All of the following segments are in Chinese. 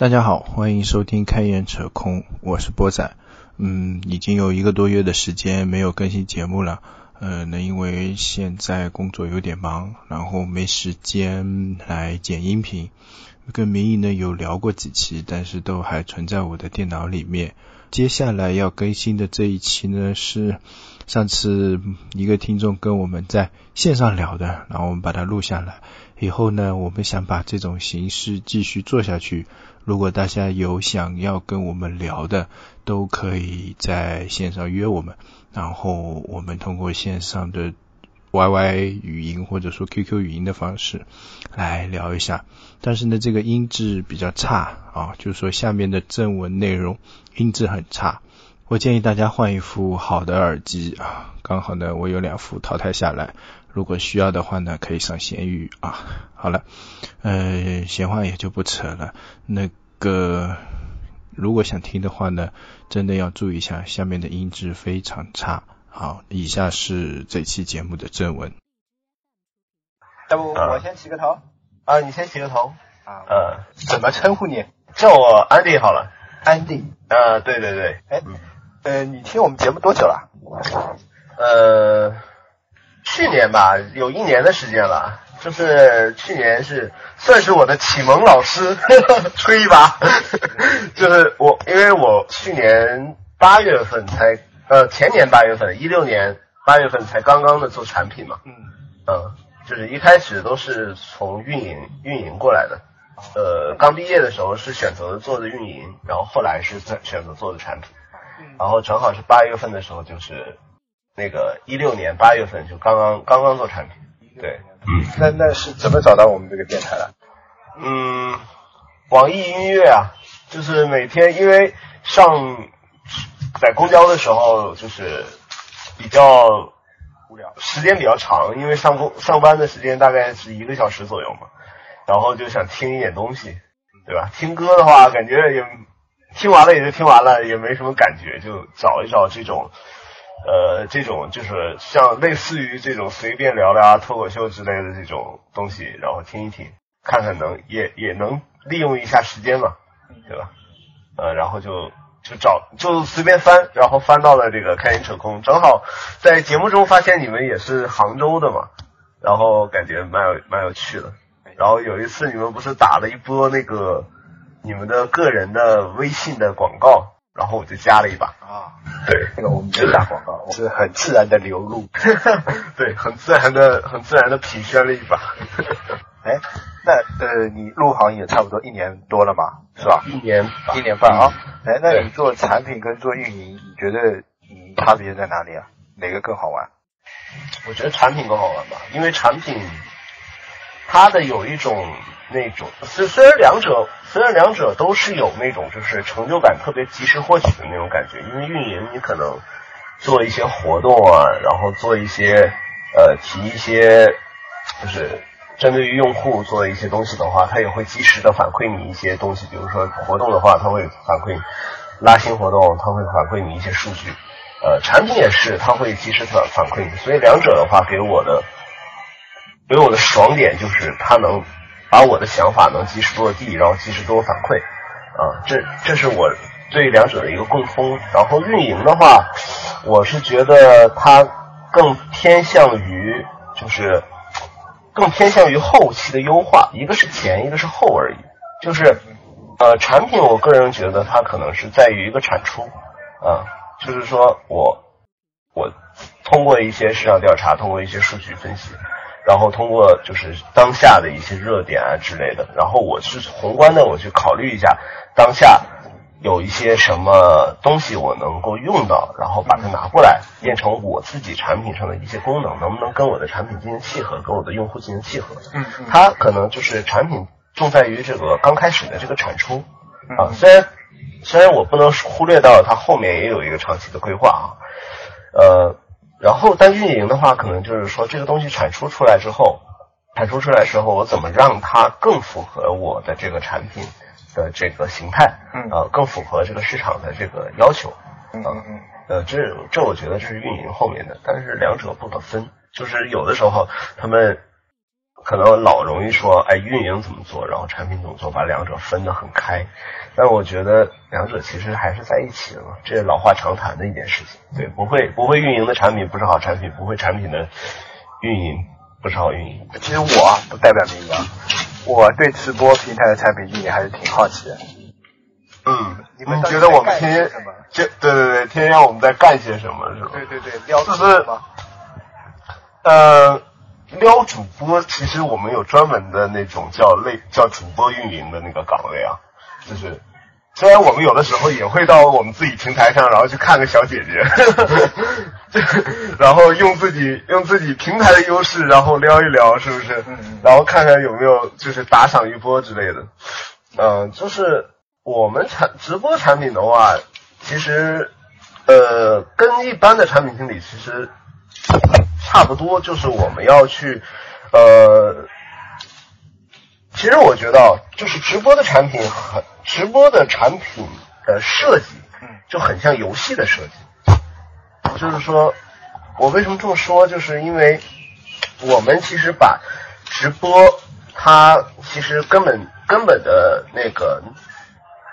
大家好，欢迎收听开眼扯空，我是波仔。嗯，已经有一个多月的时间没有更新节目了。呃，那因为现在工作有点忙，然后没时间来剪音频。跟明义呢有聊过几期，但是都还存在我的电脑里面。接下来要更新的这一期呢，是上次一个听众跟我们在线上聊的，然后我们把它录下来。以后呢，我们想把这种形式继续做下去。如果大家有想要跟我们聊的，都可以在线上约我们，然后我们通过线上的 YY 语音或者说 QQ 语音的方式来聊一下。但是呢，这个音质比较差啊，就是说下面的正文内容音质很差。我建议大家换一副好的耳机啊，刚好呢，我有两副淘汰下来。如果需要的话呢，可以上闲鱼啊。好了，呃，闲话也就不扯了。那个，如果想听的话呢，真的要注意一下，下面的音质非常差。好，以下是这期节目的正文。要不我先起个头？啊，你先起个头。啊，呃，怎么称呼你？叫我安迪好了。安迪。啊，对对对。哎，呃，你听我们节目多久了？呃。去年吧，有一年的时间了，就是去年是算是我的启蒙老师，吹一把，就是我，因为我去年八月份才，呃，前年八月份，一六年八月份才刚刚的做产品嘛，嗯，嗯，就是一开始都是从运营运营过来的，呃，刚毕业的时候是选择做的运营，然后后来是选择做的产品，然后正好是八月份的时候就是。那个一六年八月份就刚刚刚刚做产品，对，嗯，那那是怎么找到我们这个电台的？嗯，网易音乐啊，就是每天因为上在公交的时候就是比较无聊，时间比较长，因为上工上班的时间大概是一个小时左右嘛，然后就想听一点东西，对吧？听歌的话感觉也听完了也就听完了，也没什么感觉，就找一找这种。呃，这种就是像类似于这种随便聊聊啊、脱口秀之类的这种东西，然后听一听，看看能也也能利用一下时间嘛，对吧？呃，然后就就找就随便翻，然后翻到了这个开心扯空，正好在节目中发现你们也是杭州的嘛，然后感觉蛮有蛮有趣的。然后有一次你们不是打了一波那个你们的个人的微信的广告。然后我就加了一把啊，对，那个我们就打广告，是很自然的流露，对，很自然的、很自然的品宣了一把。哎，那呃，你入行也差不多一年多了嘛，是吧？一年，一年半啊。哎，那你做产品跟做运营，你觉得你差别在哪里啊？哪个更好玩？我觉得产品更好玩吧，因为产品它的有一种。那种虽虽然两者虽然两者都是有那种就是成就感特别及时获取的那种感觉，因为运营你可能做一些活动啊，然后做一些呃提一些就是针对于用户做一些东西的话，它也会及时的反馈你一些东西，比如说活动的话，它会反馈拉新活动，它会反馈你一些数据，呃产品也是它会及时反反馈你，所以两者的话给我的给我的爽点就是它能。把我的想法能及时落地，然后及时给我反馈，啊，这这是我对两者的一个共通。然后运营的话，我是觉得它更偏向于就是更偏向于后期的优化，一个是前，一个是后而已。就是呃，产品我个人觉得它可能是在于一个产出，啊，就是说我我通过一些市场调查，通过一些数据分析。然后通过就是当下的一些热点啊之类的，然后我是宏观的，我去考虑一下当下有一些什么东西我能够用到，然后把它拿过来变成我自己产品上的一些功能，能不能跟我的产品进行契合，跟我的用户进行契合？嗯，它可能就是产品重在于这个刚开始的这个产出啊，虽然虽然我不能忽略到它后面也有一个长期的规划啊，呃。然后，但运营的话，可能就是说，这个东西产出出来之后，产出出来之后，我怎么让它更符合我的这个产品的这个形态，嗯，呃，更符合这个市场的这个要求，嗯嗯，呃，这这我觉得这是运营后面的，但是两者不可分，就是有的时候他们可能老容易说，哎，运营怎么做，然后产品怎么做，把两者分得很开。但我觉得两者其实还是在一起的嘛，这是老话常谈的一件事情。对，不会不会运营的产品不是好产品，不会产品的运营不是好运营。其实我不代表明哥，我对直播平台的产品运营还是挺好奇的。嗯，你们觉得我们天天什么？这对对对，天天让我们在干些什么是吧？对对对，撩就是吗？呃，撩主播，其实我们有专门的那种叫类叫主播运营的那个岗位啊，就是虽然我们有的时候也会到我们自己平台上，然后去看个小姐姐，然后用自己用自己平台的优势，然后撩一撩，是不是？然后看看有没有就是打赏一波之类的。嗯、就是我们产直播产品的话，其实呃跟一般的产品经理其实差不多，就是我们要去呃，其实我觉得就是直播的产品很直播的产品的设计嗯就很像游戏的设计，就是说我为什么这么说，就是因为我们其实把直播它其实根本根本的那个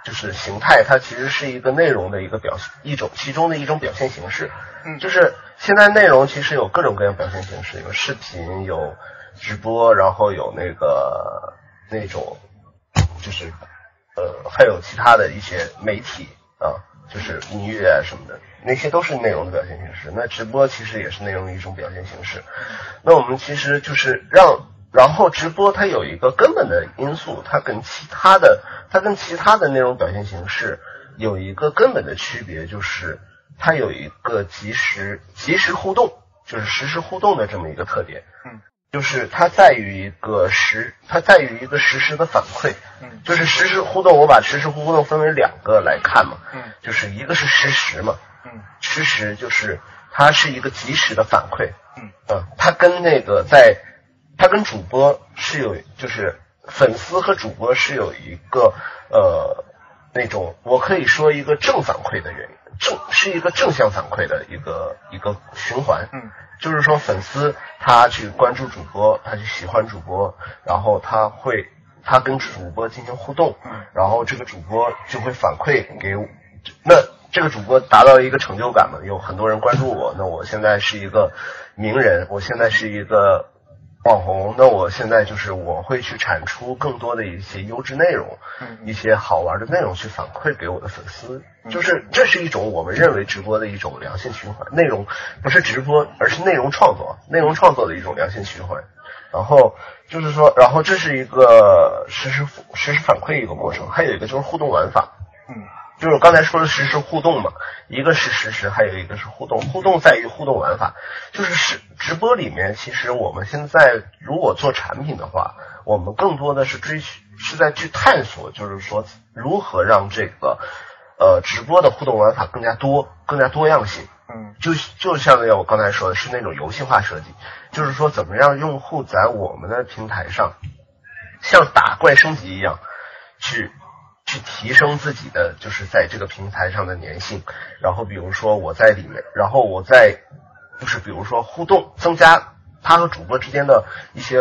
就是形态，它其实是一个内容的一个表现，一种其中的一种表现形式。就是现在内容其实有各种各样表现形式，有视频，有直播，然后有那个那种就是呃还有其他的一些媒体啊，就是音乐啊什么的，那些都是内容的表现形式。那直播其实也是内容的一种表现形式。那我们其实就是让，然后直播它有一个根本的因素，它跟其他的，它跟其他的内容表现形式有一个根本的区别，就是它有一个即时即时互动，就是实时互动的这么一个特点。嗯，就是它在于一个实，它在于一个实时的反馈。嗯。就是实时互动，我把实时互动分为两个来看嘛。嗯。就是一个是实时嘛，嗯。实时就是它是一个及时的反馈，嗯。嗯，它跟那个在，它跟主播是有，就是粉丝和主播是有一个呃那种，我可以说一个正反馈的原因，正是一个正向反馈的一个一个循环，嗯。就是说粉丝他去关注主播，他去喜欢主播，然后他会他跟主播进行互动，嗯然后这个主播就会反馈给，那这个主播达到一个成就感嘛，有很多人关注我，那我现在是一个名人，我现在是一个网红，那我现在就是我会去产出更多的一些优质内容，嗯一些好玩的内容去反馈给我的粉丝，嗯就是这是一种我们认为直播的一种良性循环。内容不是直播，而是内容创作，内容创作的一种良性循环。然后就是说，然后这是一个实时实时反馈一个过程，还有一个就是互动玩法。嗯就是我刚才说的实时互动嘛，一个是实时，还有一个是互动。互动在于互动玩法，就是实直播里面，其实我们现在如果做产品的话，我们更多的是追寻是在去探索，就是说如何让这个呃直播的互动玩法更加多、更加多样性。嗯就就像我刚才说的是那种游戏化设计，就是说怎么让用户在我们的平台上像打怪升级一样去去提升自己的就是在这个平台上的粘性。然后比如说我在里面，然后我在就是比如说互动，增加他和主播之间的一些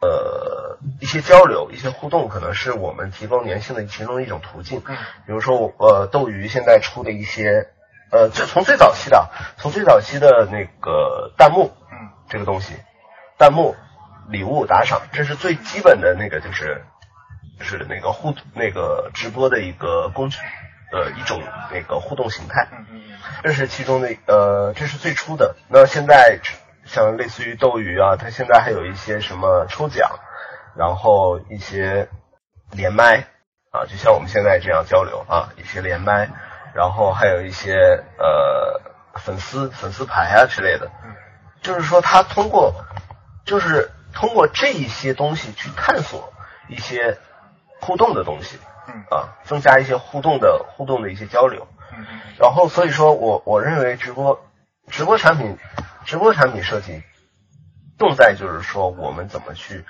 呃一些交流、一些互动，可能是我们提高粘性的其中的一种途径。嗯比如说我呃斗鱼现在出的一些呃，就从最早期的，从最早期的那个弹幕嗯这个东西，弹幕、礼物、打赏，这是最基本的那个就是就是那个互那个直播的一个工具，呃一种那个互动形态。嗯嗯这是其中的呃，这是最初的。那现在像类似于斗鱼啊，它现在还有一些什么抽奖，然后一些连麦啊，就像我们现在这样交流啊，一些连麦，然后还有一些呃粉丝粉丝牌啊之类的。嗯就是说，他通过就是通过这一些东西去探索一些互动的东西嗯啊，增加一些互动的互动的一些交流。嗯嗯然后所以说我我认为直播直播产品直播产品设计重在就是说我们怎么去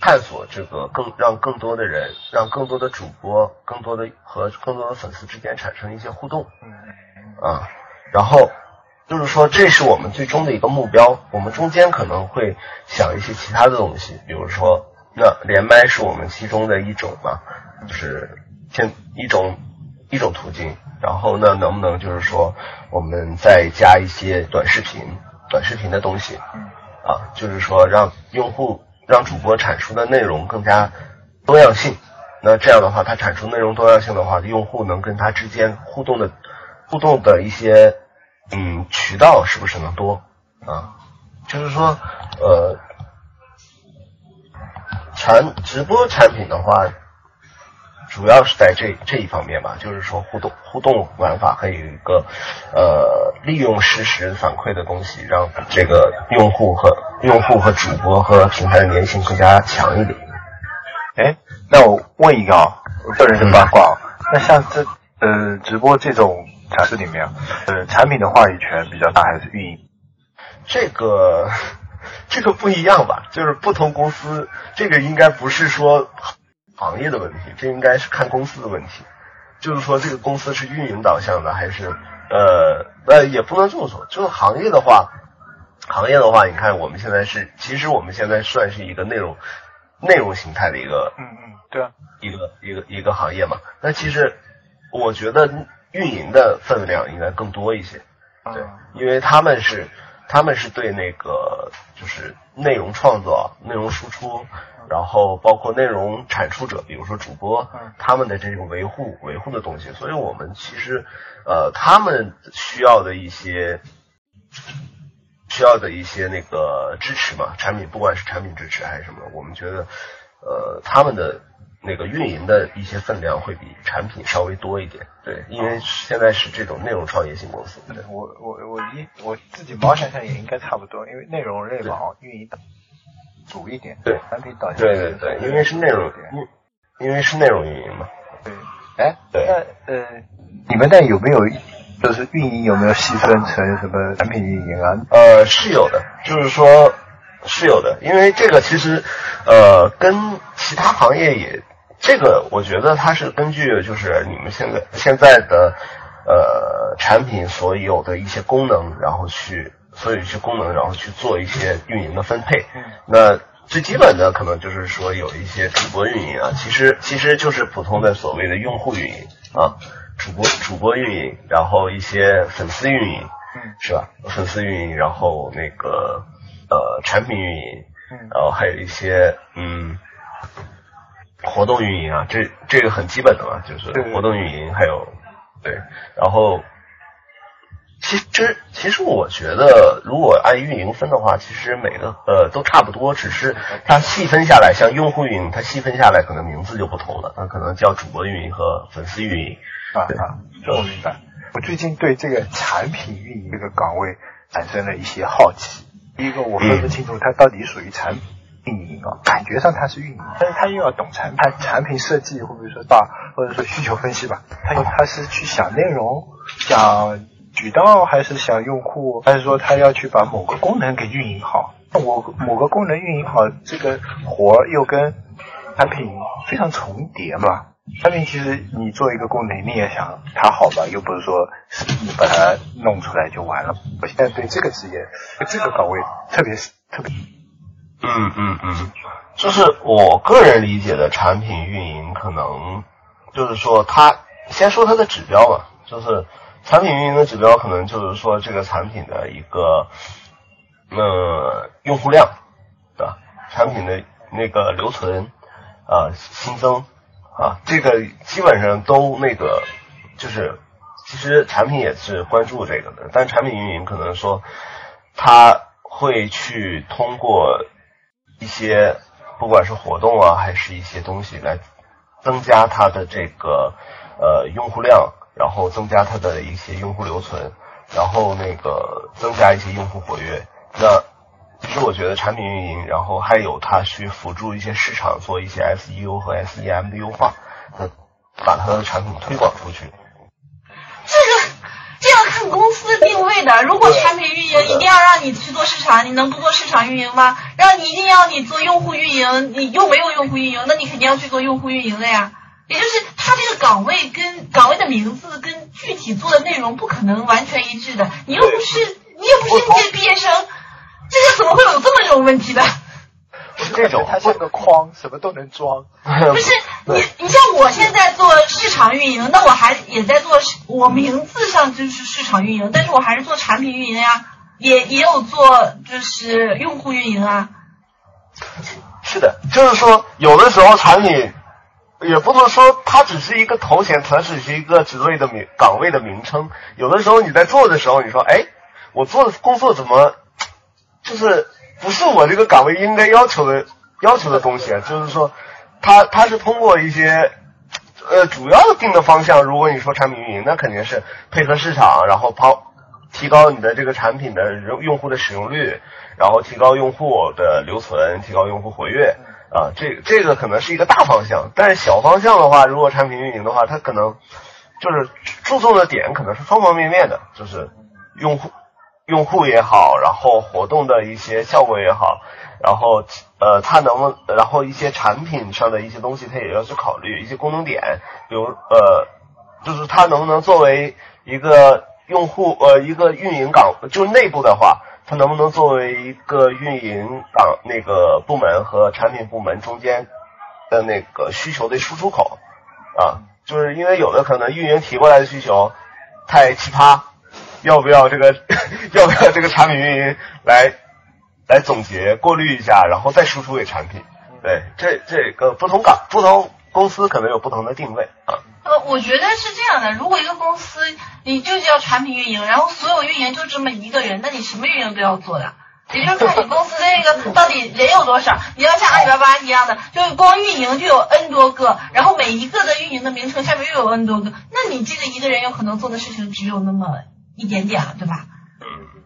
探索这个更让更多的人让更多的主播更多的和更多的粉丝之间产生一些互动嗯啊，然后就是说这是我们最终的一个目标。我们中间可能会想一些其他的东西，比如说，那连麦是我们其中的一种嘛，就是先一种一种途径。然后呢，能不能就是说，我们再加一些短视频、短视频的东西？啊，就是说让用户、让主播产出的内容更加多样性。那这样的话，他产出内容多样性的话，用户能跟他之间互动的互动的一些嗯渠道是不是能多啊？就是说，呃，产直播产品的话。主要是在这这一方面吧，就是说互动互动玩法还有一个呃利用实时反馈的东西，让这个用户和用户和主播和平台的粘性更加强一点。哎，那我问一个啊，个人的八卦，那像这呃直播这种展示里面，呃产品的话语权比较大还是运营？这个 这个不一样吧？就是不同公司，这个应该不是说。行业的问题，这应该是看公司的问题。就是说，这个公司是运营导向的，还是呃呃，也不能这么说。就是行业的话，行业的话，你看我们现在是，其实我们现在算是一个内容内容形态的一个，嗯嗯，对啊，一个一个一个行业嘛。那其实我觉得运营的分量应该更多一些，对，因为他们是他们是对那个就是内容创作、内容输出。然后包括内容产出者，比如说主播，他们的这种维护维护的东西，所以我们其实，呃，他们需要的一些需要的一些那个支持嘛，产品不管是产品支持还是什么，我们觉得，呃，他们的那个运营的一些分量会比产品稍微多一点，对，因为现在是这种内容创业型公司。对我我我一我自己毛想想也应该差不多，因为内容类嘛，运营。主一点，对，产品导向，对对对，因为是内容，因因为是内容运营嘛。对，哎，对，那呃，你们那有没有就是运营有没有细分成什么产品运营啊？呃，是有的，就是说是有的，因为这个其实呃跟其他行业也，这个我觉得它是根据就是你们现在现在的呃产品所有的一些功能，然后去。所有一些功能，然后去做一些运营的分配。那最基本的可能就是说有一些主播运营啊，其实其实就是普通的所谓的用户运营啊，主播主播运营，然后一些粉丝运营，是吧？粉丝运营，然后那个呃产品运营，然后还有一些嗯活动运营啊，这这个很基本的嘛，就是活动运营，还有对，然后。其实，其实我觉得，如果按运营分的话，其实每个呃都差不多，只是它细分下来，像用户运营，它细分下来可能名字就不同了，它可能叫主播运营和粉丝运营。啊，这我明白。我最近对这个产品运营这个岗位产生了一些好奇。第一个，我分不清楚它到底属于产品运营啊，感觉上它是运营，但是它又要懂产品产品设计，或者说把或者说需求分析吧，它它是去想内容，想。渠道还是想用户，还是说他要去把某个功能给运营好？那我某个功能运营好，这个活又跟产品非常重叠嘛？产品其实你做一个功能，你也想它好吧？又不是说你把它弄出来就完了。我现在对这个职业、这个岗位特别是特别，嗯嗯嗯，就是我个人理解的产品运营，可能就是说，它先说它的指标吧，就是。产品运营的指标可能就是说这个产品的一个呃用户量，对吧？产品的那个留存啊新增啊，这个基本上都那个就是其实产品也是关注这个的，但产品运营可能说他会去通过一些不管是活动啊还是一些东西来增加它的这个呃用户量。然后增加它的一些用户留存，然后那个增加一些用户活跃。那其实我觉得产品运营，然后还有它去辅助一些市场做一些 SEO 和 SEM 的优化，把它的产品推广出去。这个这要看公司定位的。如果产品运营一定要让你去做市场，你能不做市场运营吗？让你一定要你做用户运营，你又没有用户运营，那你肯定要去做用户运营的呀。也就是他这个岗位跟岗位的名字跟具体做的内容不可能完全一致的。你又不是你又不是应届毕业生，这个怎么会有这么种问题的？这种 它像个筐，什么都能装。不是你，你像我现在做市场运营，那我还也在做，我名字上就是市场运营，但是我还是做产品运营呀，也也有做就是用户运营啊。是的，就是说有的时候产品也不能说它只是一个头衔，它只是一个职位的名岗位的名称。有的时候你在做的时候，你说，哎，我做的工作怎么就是不是我这个岗位应该要求的要求的东西啊？就是说，它它是通过一些呃主要定的方向。如果你说产品运营，那肯定是配合市场，然后跑提高你的这个产品的用用户的使用率，然后提高用户的留存，提高用户活跃啊。这这个可能是一个大方向，但是小方向的话，如果产品运营的话，它可能就是注重的点可能是方方面面的，就是用户用户也好，然后活动的一些效果也好，然后呃，它能，然后一些产品上的一些东西，它也要去考虑一些功能点，比如呃，就是它能不能作为一个用户呃一个运营岗，就是内部的话，它能不能作为一个运营岗那个部门和产品部门中间的那个需求的输出口啊？就是因为有的可能运营提过来的需求太奇葩，要不要这个 要不要这个产品运营来来总结过滤一下，然后再输出给产品？对，这这个不同岗不同公司可能有不同的定位啊。呃，我觉得是这样的，如果一个公司你就叫产品运营，然后所有运营就这么一个人，那你什么运营都要做的。也就是看你公司那个到底人有多少，你要像阿里巴巴一样的，就是光运营就有 N 多个，然后每一个的运营的名称下面又有 N 多个，那你这个一个人有可能做的事情只有那么一点点了，对吧？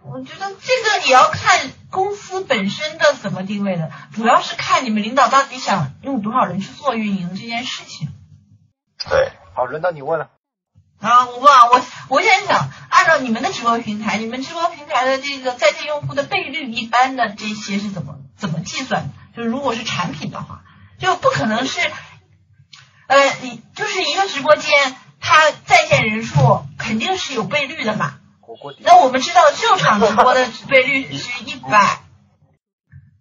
我觉得这个也要看公司本身的怎么定位的，主要是看你们领导到底想用多少人去做运营这件事情。对，好，轮到你问了。啊，我问啊，我我现在想按照你们的直播平台，你们直播平台的这个在线用户的倍率一般的这些是怎么怎么计算的？就是如果是产品的话，就不可能是，呃，你就是一个直播间，它在线人数肯定是有倍率的嘛。火锅底那我们知道秀场直播的倍率是一百，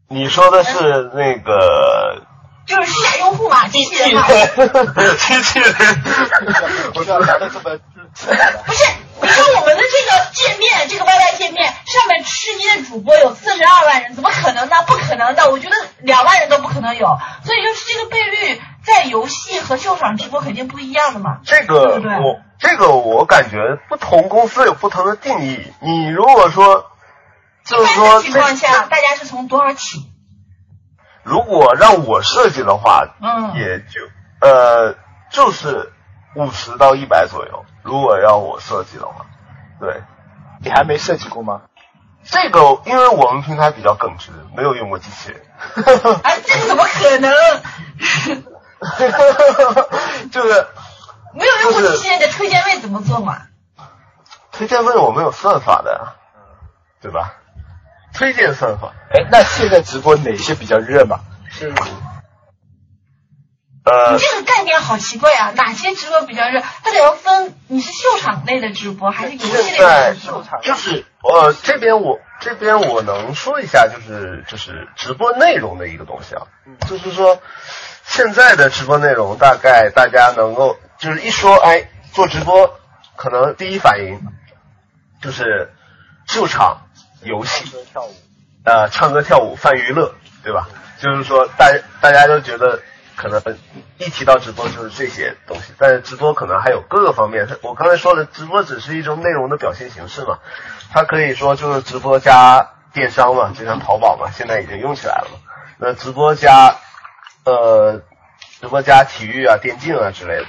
你说的是那个 就是假用户嘛，机器人嘛。机器人，不要聊的这么 不是，你看我们的这个界面，这个 YY 界面上面吃鸡的主播有四十二万人，怎么可能呢？不可能的，我觉得两万人都不可能有。所以就是这个倍率在游戏和秀场直播肯定不一样的嘛。这个对对我这个我感觉不同公司有不同的定义。你如果说就是说情况下，大家是从多少起？如果让我设计的话，嗯也就呃就是五十到一百左右。如果要我设计的话，对你还没设计过吗？这个，因为我们平台比较耿直，没有用过机器人。哎，这个怎么可能？就是没有用过机器人的推荐位怎么做嘛？推荐位我们有算法的，对吧？推荐算法，哎，那现在直播哪些比较热嘛？是呃你，这个概念好奇怪啊！哪些直播比较热？它得要分你是秀场类的直播还是游戏类的直播。就是呃这边我这边我能说一下，就是就是直播内容的一个东西啊，就是说现在的直播内容大概大家能够就是一说哎做直播，可能第一反应就是秀场游戏，跳舞，呃，唱歌跳舞泛娱乐，对吧？就是说，大大家都觉得可能一提到直播就是这些东西，但是直播可能还有各个方面。我刚才说的，直播只是一种内容的表现形式嘛，它可以说就是直播加电商嘛，就像淘宝嘛，现在已经用起来了嘛。那直播加呃，直播加体育啊、电竞啊之类的。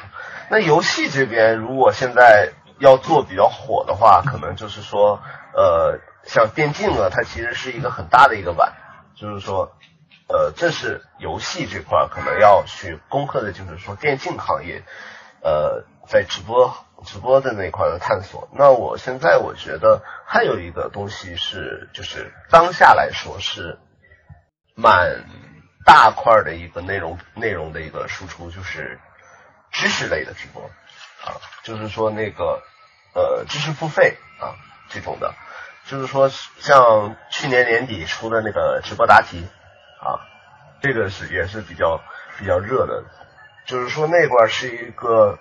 那游戏这边，如果现在要做比较火的话，可能就是说，呃，像电竞啊，它其实是一个很大的一个碗，就是说，呃，这是游戏这块可能要去攻克的，就是说电竞行业，呃，在直播直播的那块的探索。那我现在我觉得还有一个东西是，就是当下来说是蛮大块的一个内容内容的一个输出，就是知识类的直播啊，就是说那个呃知识付费啊这种的，就是说像去年年底出的那个直播答题啊，这个是也是比较比较热的，就是说那块是一个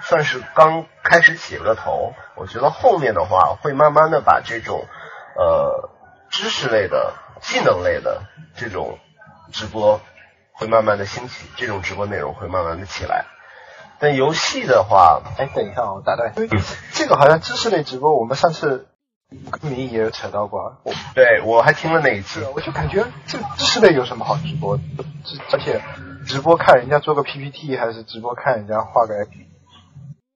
算是刚开始起了个头，我觉得后面的话会慢慢的把这种呃知识类的、技能类的这种直播会慢慢的兴起，这种直播内容会慢慢的起来。但游戏的话，哎，等一下，我打断，这个好像知识类直播，我们上次跟明也有扯到过，我对我还听了那一次，我就感觉这个知识类有什么好直播？而且直播看人家做个 PPT，还是直播看人家画个 IP？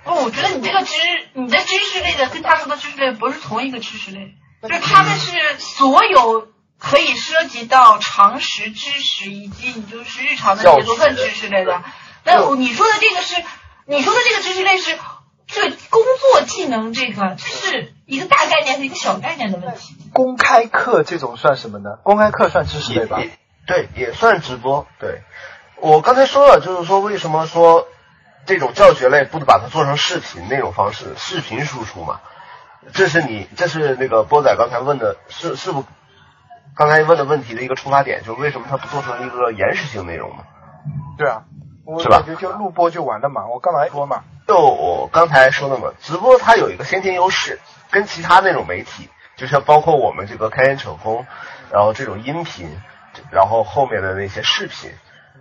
不，我觉得你这个知你的知识类的跟他说的知识类不是同一个知识类，就是他们是所有可以涉及到常识知识以及你就是日常的这些都算知识类的。那你说的这个是，你说的这个知识类是这个工作技能，这个是一个大概念和一个小概念的问题。公开课这种算什么呢？公开课算知识类吧？对，也算直播。对，我刚才说了，就是说为什么说这种教学类不把它做成视频那种方式，视频输出嘛？这是你，这是那个波仔刚才问的，是是不？刚才问的问题的一个出发点，就是为什么它不做成一个延时性内容呢？对啊。我感觉就录播就完了嘛，我干嘛播嘛？就我刚才说的嘛，直播它有一个先天优势，跟其他那种媒体，就像包括我们这个开源扯风，然后这种音频，然后后面的那些视频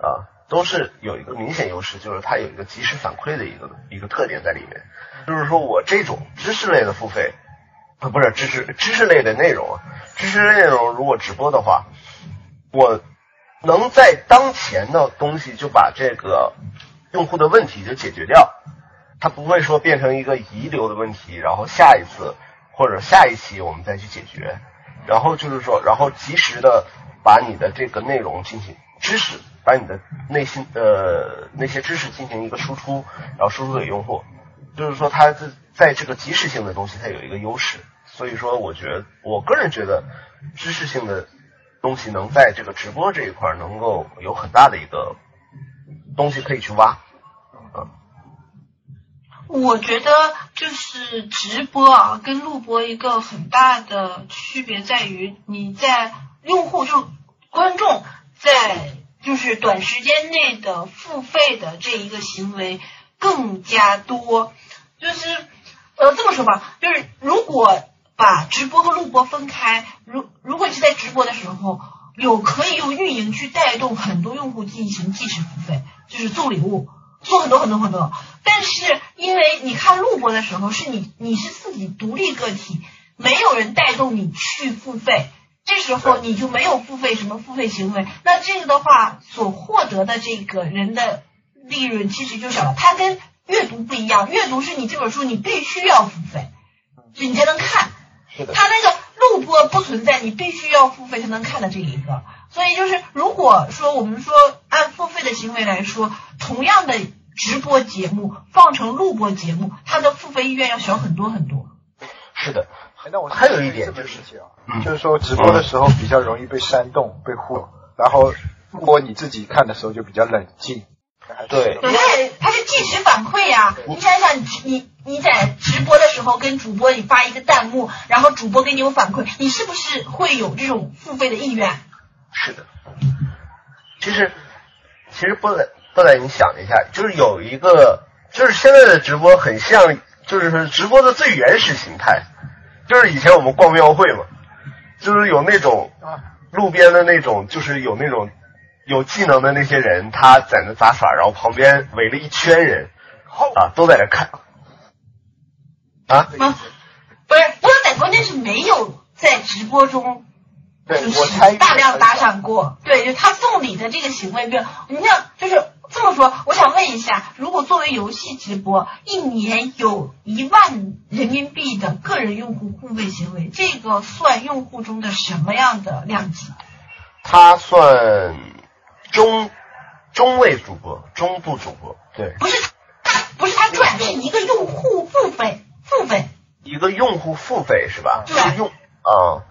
啊，都是有一个明显优势，就是它有一个及时反馈的一个一个特点在里面。就是说我这种知识类的付费，啊不是知识知识类的内容，知识内容如果直播的话，我。能在当前的东西就把这个用户的问题就解决掉，它不会说变成一个遗留的问题，然后下一次或者下一期我们再去解决，然后就是说，然后及时的把你的这个内容进行知识，把你的内心呃那些知识进行一个输出，然后输出给用户，就是说它在在这个及时性的东西它有一个优势，所以说我觉得我个人觉得知识性的。东西能在这个直播这一块能够有很大的一个东西可以去挖，嗯，我觉得就是直播啊，跟录播一个很大的区别在于，你在用户就观众在就是短时间内的付费的这一个行为更加多，就是呃这么说吧，就是如果。把直播和录播分开，如如果你是在直播的时候，有可以用运营去带动很多用户进行即时付费，就是送礼物，送很多很多很多。但是因为你看录播的时候，是你你是自己独立个体，没有人带动你去付费，这时候你就没有付费什么付费行为，那这个的话所获得的这个人的利润其实就小了。它跟阅读不一样，阅读是你这本书你必须要付费，就你才能看。他那个录播不存在，你必须要付费才能看的这一个，所以就是如果说我们说按付费的行为来说，同样的直播节目放成录播节目，它的付费意愿要小很多很多。是的，那我还有一点就是，就是说直播的时候比较容易被煽动、被忽悠，然后录播你自己看的时候就比较冷静。对，对，它是即时反馈呀。你想想，你你你在直播的时候跟主播你发一个弹幕，然后主播给你有反馈，你是不是会有这种付费的意愿？是的。其实，其实不仔不仔，你想一下，就是有一个，就是现在的直播很像，就是直播的最原始形态，就是以前我们逛庙会嘛，就是有那种路边的那种，就是有那种。有技能的那些人，他在那杂耍，然后旁边围了一圈人，啊，都在那看，啊，不是，波仔关键是没有在直播中，就是大量打赏过，对，就他送礼的这个行为，有，你像就是这么说，我想问一下，如果作为游戏直播，一年有一万人民币的个人用户付费行为，这个算用户中的什么样的量级？他算。中中位主播，中部主播，对，不是他不是他赚，是一个用户付费付费，一个用户付费是吧？是用啊，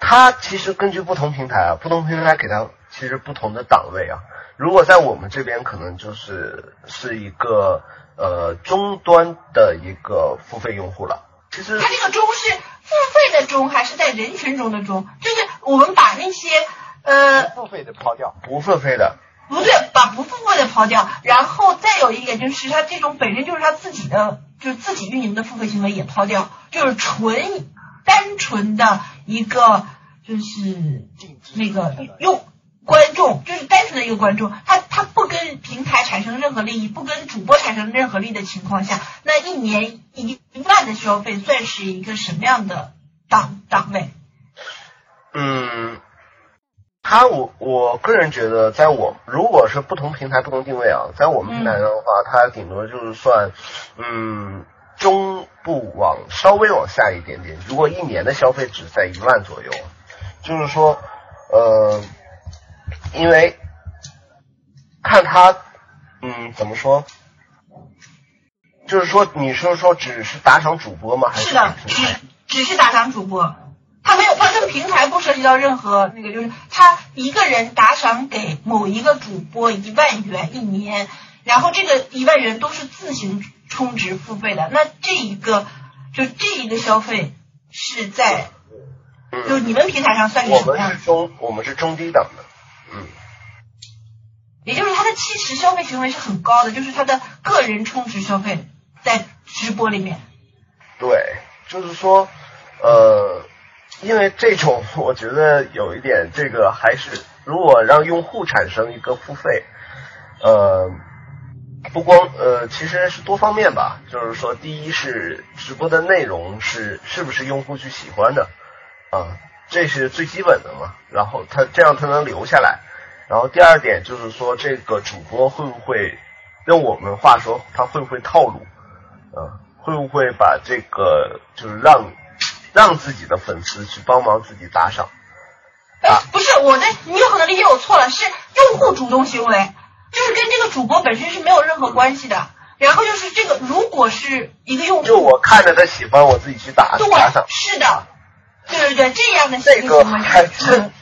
他其实根据不同平台啊，不同平台给他其实不同的档位啊。如果在我们这边，可能就是是一个呃终端的一个付费用户了。其实他这个中是付费的中还是在人群中的中？就是我们把那些呃付费的抛掉，不付费的，不对，把不付费的抛掉，然后再有一点就是他这种本身就是他自己的，就是自己运营的付费行为也抛掉，就是纯单纯的一个就是那个用观众，就是单纯的一个观众，他他不跟平台产生任何利益，不跟主播产生任何利益的情况下，那一年一万的消费算是一个什么样的档档位？嗯，他我我个人觉得，在我如果是不同平台不同定位啊，在我们平台上的话，它顶多就是算嗯中部往稍微往下一点点。如果一年的消费只在一万左右，就是说呃，因为看他嗯怎么说，就是说你是说只是打赏主播吗？还是的，平台只只是打赏主播，他没有，他这个平台不涉及到任何那个，就是他一个人打赏给某一个主播一万元一年，然后这个一万元都是自行充值付费的，那这一个就这一个消费是在就嗯，你们平台上算是什么样子？是中我们是中低档的，嗯。也就是他的其实消费行为是很高的，就是他的个人充值消费在直播里面。对，就是说，呃，因为这种我觉得有一点，这个还是如果让用户产生一个付费，呃，不光呃，其实是多方面吧，就是说，第一是直播的内容是是不是用户去喜欢的啊，这是最基本的嘛，然后他这样他能留下来，然后第二点就是说，这个主播会不会用我们话说，他会不会套路？啊，会不会把这个就是让让自己的粉丝去帮忙自己打赏？哎啊，不是我的，你有可能理解我错了，是用户主动行为，就是跟这个主播本身是没有任何关系的。然后就是这个，如果是一个用户，就我看着他喜欢，我自己去打对打赏，，是的，对对对，这样的这个行为还就是真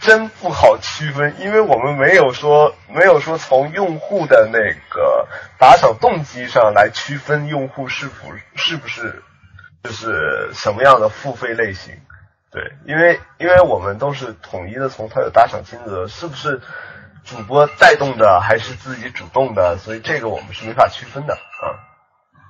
真不好区分，因为我们没有说没有说从用户的那个打赏动机上来区分用户是否是不是就是什么样的付费类型。对，因为因为我们都是统一的从他的打赏金额是不是主播带动的还是自己主动的，所以这个我们是没法区分的啊。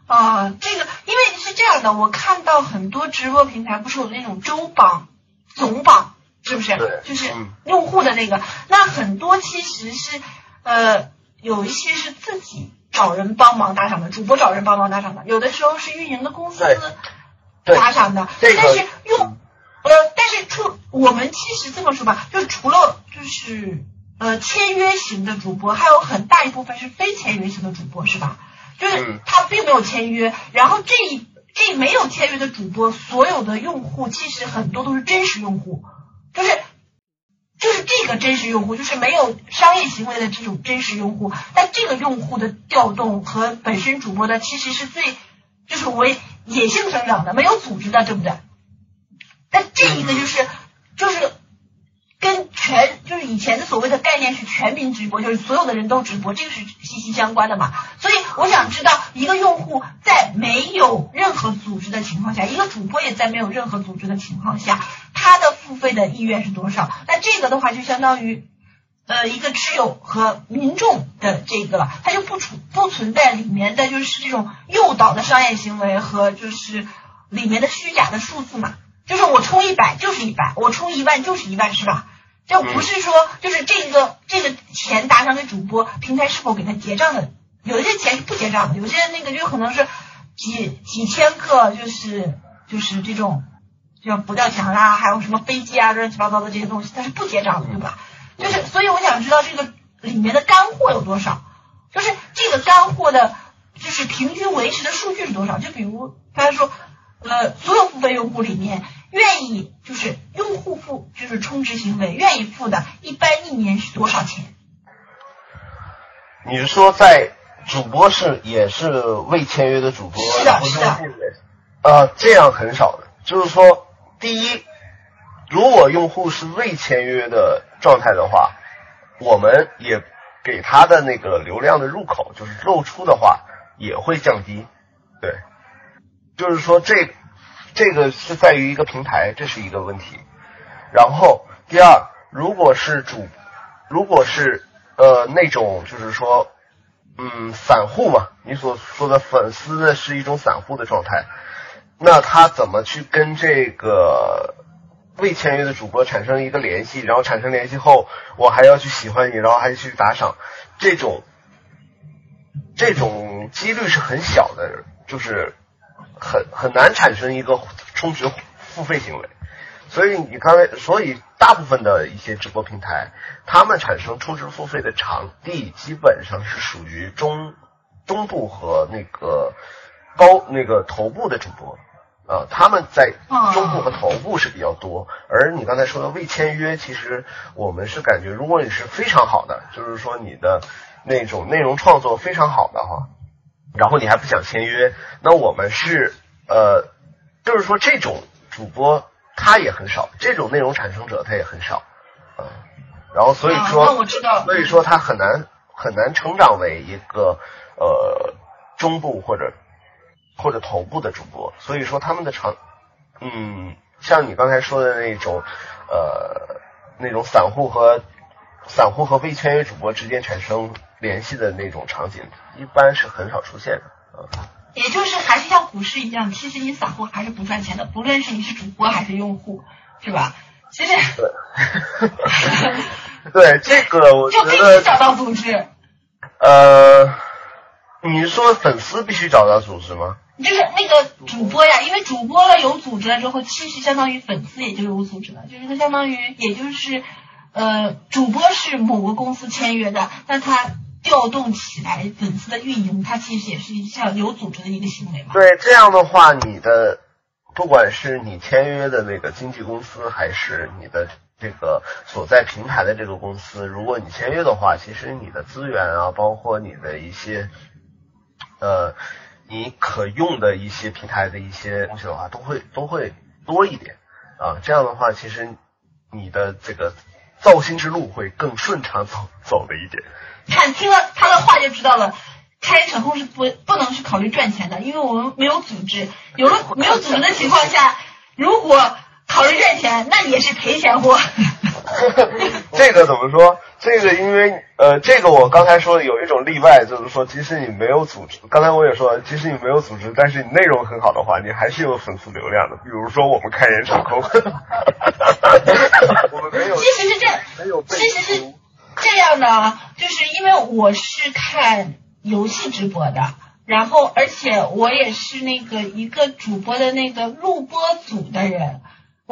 啊，这个因为是这样的，我看到很多直播平台不是有那种周榜、总榜，是不是对？就是嗯用户的那个，那很多其实是呃有一些是自己找人帮忙打赏的，主播找人帮忙打赏的，有的时候是运营的公司打赏的，这个但是用呃，但是除我们其实这么说吧，就除了就是呃签约型的主播，还有很大一部分是非签约型的主播，是吧？就是嗯。他并没有签约，然后这一这没有签约的主播，所有的用户其实很多都是真实用户，就是就是这个真实用户，就是没有商业行为的这种真实用户，但这个用户的调动和本身主播的其实是最就是为野性生长的，没有组织的，对不对？但这一个就是就是跟全就是以前的所谓的概念是全民直播，就是所有的人都直播，这个是息息相关的嘛。所以我想知道，一个用户在没有任何组织的情况下，一个主播也在没有任何组织的情况下，他的付费的意愿是多少？那这个的话，就相当于。呃，一个持有和民众的这个了，它就不存不存在里面的就是这种诱导的商业行为和就是里面的虚假的数字嘛，就是我充一百就是一百，我充一万就是一万，是吧？就不是说就是这个这个钱打赏给主播，平台是否给他结账的？有一些钱是不结账的，有些那个就可能是几几千个，就是就是这种像不掉墙啦，还有什么飞机啊乱七八糟的这些东西，它是不结账的，对吧？就是所以我想知道这个里面的干货有多少，就是这个干货的，就是平均维持的数据是多少？就比如他说，呃，所有付费用户里面愿意就是用户付就是充值行为愿意付的，一般一年是多少钱？你是说在主播是也是未签约的主播，是的是的呃，这样很少的。就是说，第一，如果用户是未签约的状态的话，我们也给他的那个流量的入口，就是露出的话，也会降低。对，就是说这这个是在于一个平台，这是一个问题。然后第二，如果是主，如果是呃那种就是说，嗯，散户嘛，你所说的粉丝的是一种散户的状态，那他怎么去跟这个未签约的主播产生一个联系？然后产生联系后，我还要去喜欢你，然后还去打赏，这种这种几率是很小的，就是很很难产生一个充值付费行为。所以你刚才，所以大部分的一些直播平台，他们产生充值付费的场地，基本上是属于中中部和那个高那个头部的主播，啊，他们在中部和头部是比较多。而你刚才说的未签约，其实我们是感觉，如果你是非常好的，就是说你的那种内容创作非常好的话，然后你还不想签约，那我们是呃，就是说这种主播。他也很少，这种内容产生者他也很少，啊，然后所以说，我知道，所以说他很难很难成长为一个呃中部或者或者头部的主播，所以说他们的长，嗯，像你刚才说的那种呃那种散户和散户和未签约主播之间产生联系的那种场景，一般是很少出现的，啊。也就是还是像股市一样，其实你散户还是不赚钱的，不论是你是主播还是用户，是吧？其实对 这个，我觉得找到组织。呃，你是说粉丝必须找到组织吗？就是那个主播呀，因为主播了有组织了之后，其实相当于粉丝也就有组织了，就是他相当于也就是呃，主播是某个公司签约的，那他。调动起来粉丝的运营，它其实也是一项有组织的一个行为嘛。对，这样的话，你的不管是你签约的那个经纪公司，还是你的这个所在平台的这个公司，如果你签约的话，其实你的资源啊，包括你的一些呃，你可用的一些平台的一些东西的话，都会都会多一点啊。这样的话，其实你的这个造星之路会更顺畅走走的一点。看听了他的话就知道了，开场控是不不能去考虑赚钱的，因为我们没有组织，有了没有组织的情况下，如果考虑赚钱，那也是赔钱货。这个怎么说？这个因为呃，这个我刚才说的有一种例外，就是说，即使你没有组织，刚才我也说了，即使你没有组织，但是你内容很好的话，你还是有粉丝流量的。比如说我们开演场控，我们没有，其实是这，没有，其实是。这样的，就是因为我是看游戏直播的，然后而且我也是那个一个主播的那个录播组的人，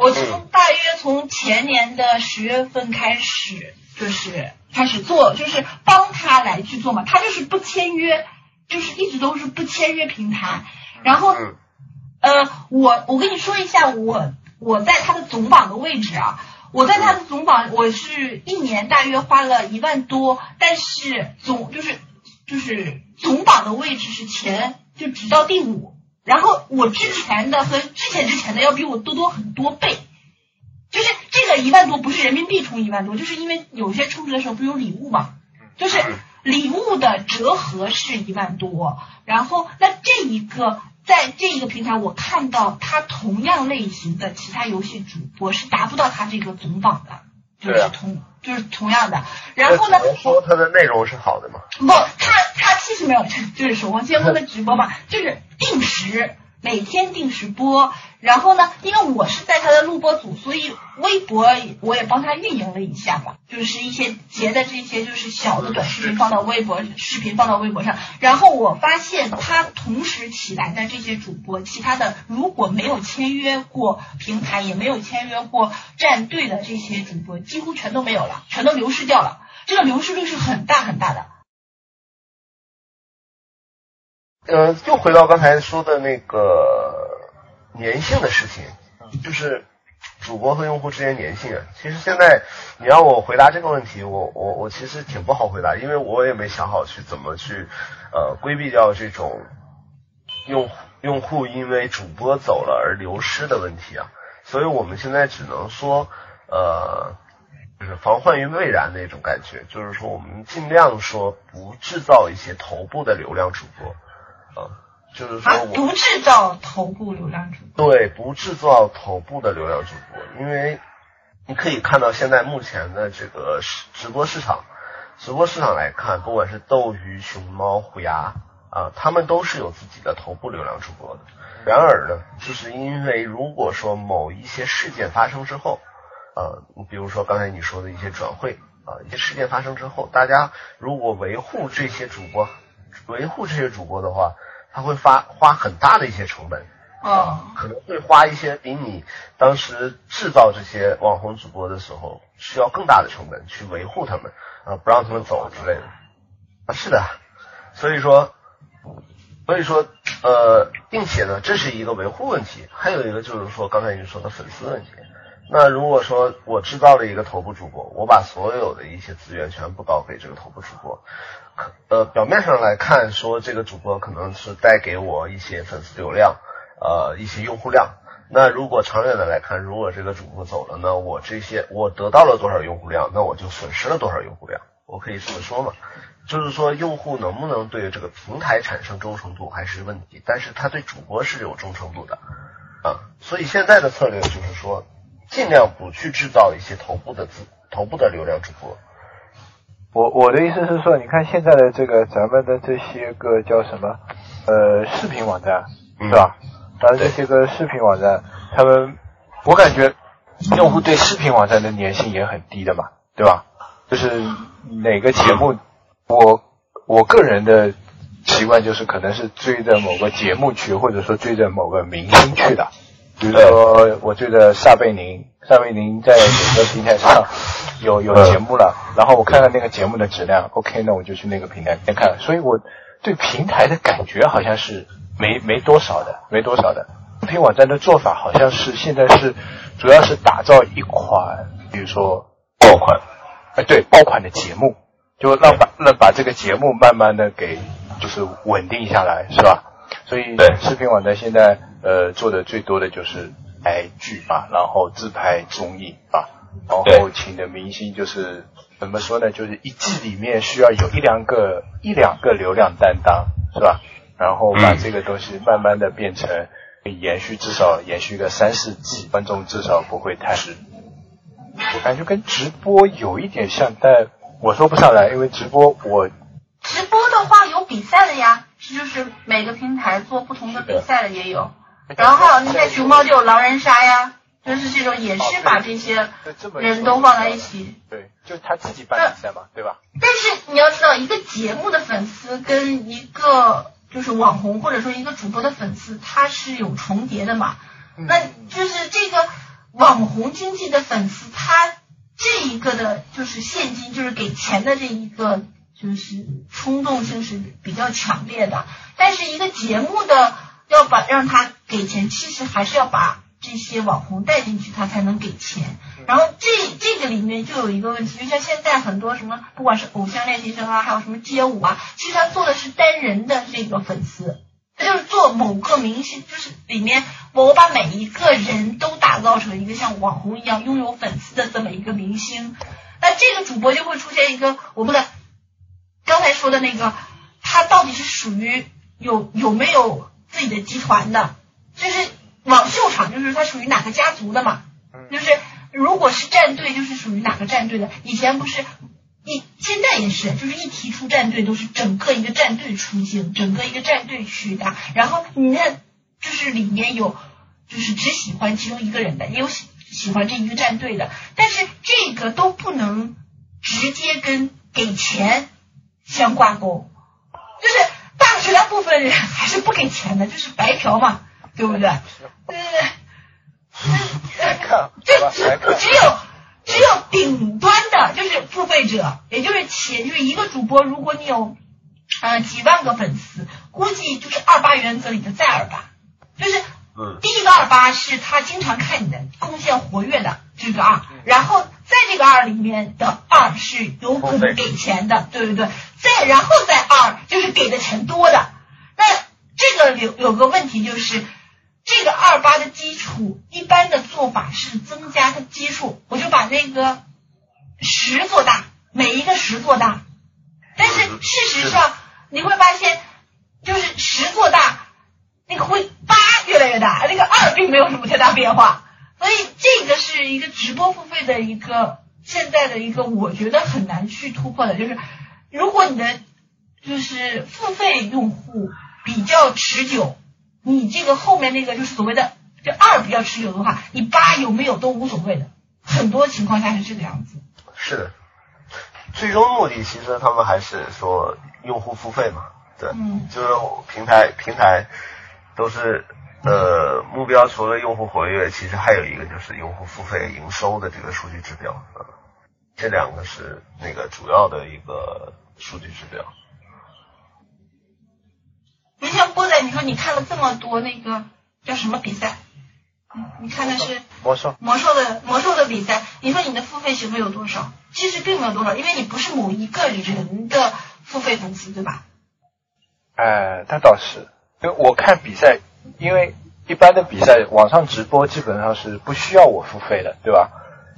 我从大约从前年的十月份开始，就是开始做，就是帮他来去做嘛，他就是不签约，就是一直都是不签约平台，然后，呃，我我跟你说一下，我我在他的总榜的位置啊。我在他的总榜，我是一年大约花了一万多，但是总就是就是总榜的位置是前就直到第五，然后我之前的和之前之前的要比我多多很多倍，就是这个一万多不是人民币充一万多，就是因为有些充值的时候不有礼物嘛，就是礼物的折合是一万多，然后那这一个。在这一个平台，我看到他同样类型的其他游戏主播是达不到他这个总榜的，就是同就是同样的。然后呢？说他的内容是好的吗？不，他他其实没有，就是守望先锋的直播嘛，就是定时。每天定时播，然后呢，因为我是在他的录播组，所以微博我也帮他运营了一下嘛，就是一些截的这些就是小的短视频放到微博，视频放到微博上。然后我发现他同时起来的这些主播，其他的如果没有签约过平台，也没有签约过战队的这些主播，几乎全都没有了，全都流失掉了。这个流失率是很大很大的。呃，又回到刚才说的那个粘性的事情，就是主播和用户之间粘性啊。其实现在你让我回答这个问题，我我我其实挺不好回答，因为我也没想好去怎么去呃规避掉这种用用户因为主播走了而流失的问题啊。所以我们现在只能说呃，就是防患于未然那种感觉，就是说我们尽量说不制造一些头部的流量主播。啊，就是说我不制造头部流量主播，对，不制造头部的流量主播，因为你可以看到现在目前的这个直播市场，直播市场来看，不管是斗鱼、熊猫、虎牙啊，他们都是有自己的头部流量主播的。然而呢，就是因为如果说某一些事件发生之后，呃，比如说刚才你说的一些转会啊，一些事件发生之后，大家如果维护这些主播，维护这些主播的话，他会发花很大的一些成本，啊，可能会花一些比你当时制造这些网红主播的时候需要更大的成本去维护他们啊，不让他们走之类的啊，是的，所以说。所以说，呃，并且呢，这是一个维护问题，还有一个就是说，刚才你说的粉丝问题。那如果说我制造了一个头部主播，我把所有的一些资源全部搞给这个头部主播，可呃，表面上来看说这个主播可能是带给我一些粉丝流量，呃，一些用户量。那如果长远的来看，如果这个主播走了，呢我这些我得到了多少用户量，那我就损失了多少用户量，我可以这么说嘛？就是说，用户能不能对这个平台产生忠诚度还是问题，但是他对主播是有忠诚度的啊。所以现在的策略就是说，尽量不去制造一些头部的资、头部的流量主播。我我的意思是说，你看现在的这个咱们的这些个叫什么呃视频网站是吧？咱这些个视频网站，他们我感觉用户对视频网站的粘性也很低的嘛，对吧？就是哪个节目。我我个人的习惯就是，可能是追着某个节目去，或者说追着某个明星去的。比如说，我觉得撒贝宁，撒贝宁在某个平台上有有节目了，然后我看看那个节目的质量，OK，那我就去那个平台先看。所以我对平台的感觉好像是没没多少的，没多少的。视频网站的做法好像是现在是主要是打造一款，比如说爆款，哎，对，爆款的节目。就让把让把这个节目慢慢的给就是稳定下来，是吧？所以视频网站现在呃做的最多的就是拍剧吧，然后自拍综艺啊，然后请的明星就是怎么说呢？就是一季里面需要有一两个一两个流量担当，是吧？然后把这个东西慢慢的变成延续，至少延续个三四季，观众至少不会太是。我感觉跟直播有一点像，但。我说不上来，因为直播我直播的话有比赛的呀，是就是每个平台做不同的比赛的也有。然后还有熊猫就有狼人杀呀，就是这种也是把这些人都放在一起。对，就是他自己办比赛嘛，对吧？但是你要知道，一个节目的粉丝跟一个就是网红或者说一个主播的粉丝，他是有重叠的嘛。那就是这个网红经济的粉丝，他。这一个的就是现金，就是给钱的这一个，就是冲动性是比较强烈的。但是一个节目的要把让他给钱，其实还是要把这些网红带进去，他才能给钱。然后这这个里面就有一个问题，就像现在很多什么，不管是偶像练习生啊，还有什么街舞啊，其实他做的是单人的这个粉丝。他就是做某个明星，就是里面我把每一个人都打造成一个像网红一样拥有粉丝的这么一个明星，那这个主播就会出现一个我们的刚才说的那个，他到底是属于有有没有自己的集团的，就是网秀场，就是他属于哪个家族的嘛，就是如果是战队，就是属于哪个战队的，以前不是。一现在也是，就是一提出战队，都是整个一个战队出镜，整个一个战队去的。然后你那，就是里面有，就是只喜欢其中一个人的，也有喜喜欢这一个战队的。但是这个都不能直接跟给钱相挂钩，就是大绝大部分人还是不给钱的，就是白嫖嘛，对不对？对对对，这只只有。只有顶端的，就是付费者，也就是钱，就是一个主播，如果你有，呃，几万个粉丝，估计就是二八原则里的再二八，就是，第一个二八是他经常看你的贡献活跃的这个啊，然后在这个二里面的二是有可能给钱的，对不对？再然后再二就是给的钱多的，那这个有有个问题就是。这个二八的基础，一般的做法是增加它基数，我就把那个十做大，每一个十做大。但是事实上你会发现，就是十做大，那个会八越来越大，那个二并没有什么太大变化。所以这个是一个直播付费的一个现在的一个我觉得很难去突破的，就是如果你的就是付费用户比较持久，你这个后面那个就是所谓的这二比较持久的话，你八有没有都无所谓的，很多情况下是这个样子。是的，最终目的其实他们还是说用户付费嘛，对，嗯。就是平台平台都是呃目标，除了用户活跃，其实还有一个就是用户付费营收的这个数据指标，啊，这两个是那个主要的一个数据指标。你像波仔，你说你看了这么多那个叫什么比赛？嗯，你看的是魔兽魔兽的魔兽的比赛，你说你的付费行为有多少？其实并没有多少，因为你不是某一个人的付费粉丝，对吧？哎，那倒是，因为我看比赛，因为一般的比赛网上直播基本上是不需要我付费的，对吧？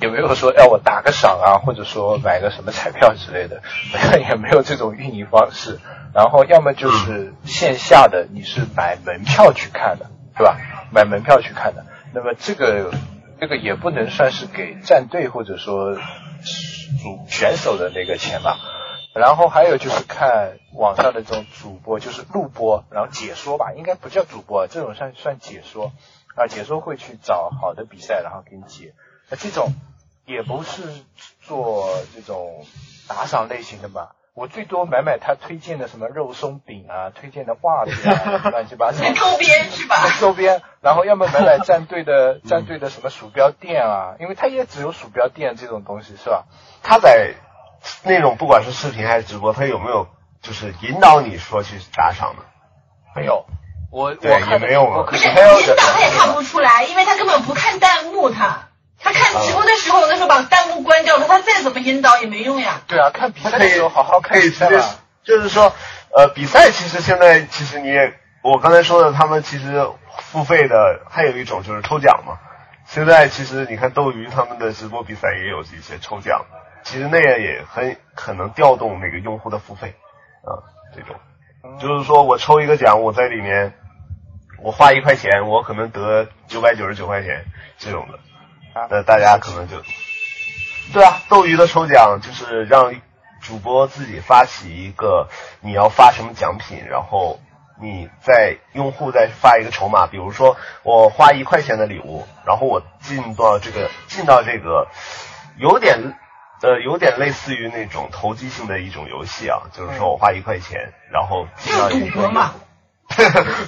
也没有说要我打个赏啊，或者说买个什么彩票之类的，也没有这种运营方式。然后要么就是线下的，你是买门票去看的，对吧？买门票去看的，那么这个这个也不能算是给战队或者说主选手的那个钱吧。然后还有就是看网上的这种主播，就是录播，然后解说吧，应该不叫主播，这种算算解说啊，解说会去找好的比赛，然后给你解。那这种也不是做这种打赏类型的吧？我最多买买他推荐的什么肉松饼啊，推荐的袜子啊，乱七八糟。周边是吧？周边，然后要么买买战队的战队的什么鼠标垫啊，因为他也只有鼠标垫这种东西，是吧？他在那种不管是视频还是直播，他有没有就是引导你说去打赏呢？没有，我对我也没有啊我可 不是引导他也看不出来，因为他根本不看弹幕，他他看直播的时候，有的时候把弹幕关掉了，他再怎么引导也没用呀。对啊，看比赛的时候好好看可以直接比赛吧。，就是说，呃，比赛其实现在其实你也，我刚才说的，他们其实付费的还有一种就是抽奖嘛。现在其实你看斗鱼他们的直播比赛也有一些抽奖，其实那样也很可能调动那个用户的付费啊，这种，就是说我抽一个奖，我在里面我花一块钱，我可能得九百九十九块钱这种的。啊。那大家可能就，对啊，斗鱼的抽奖就是让主播自己发起一个你要发什么奖品，然后你在用户再发一个筹码，比如说我花一块钱的礼物，然后我进到这个进到这个有点呃有点类似于那种投机性的一种游戏啊，就是说我花一块钱，然后进到就是一个赌博嘛。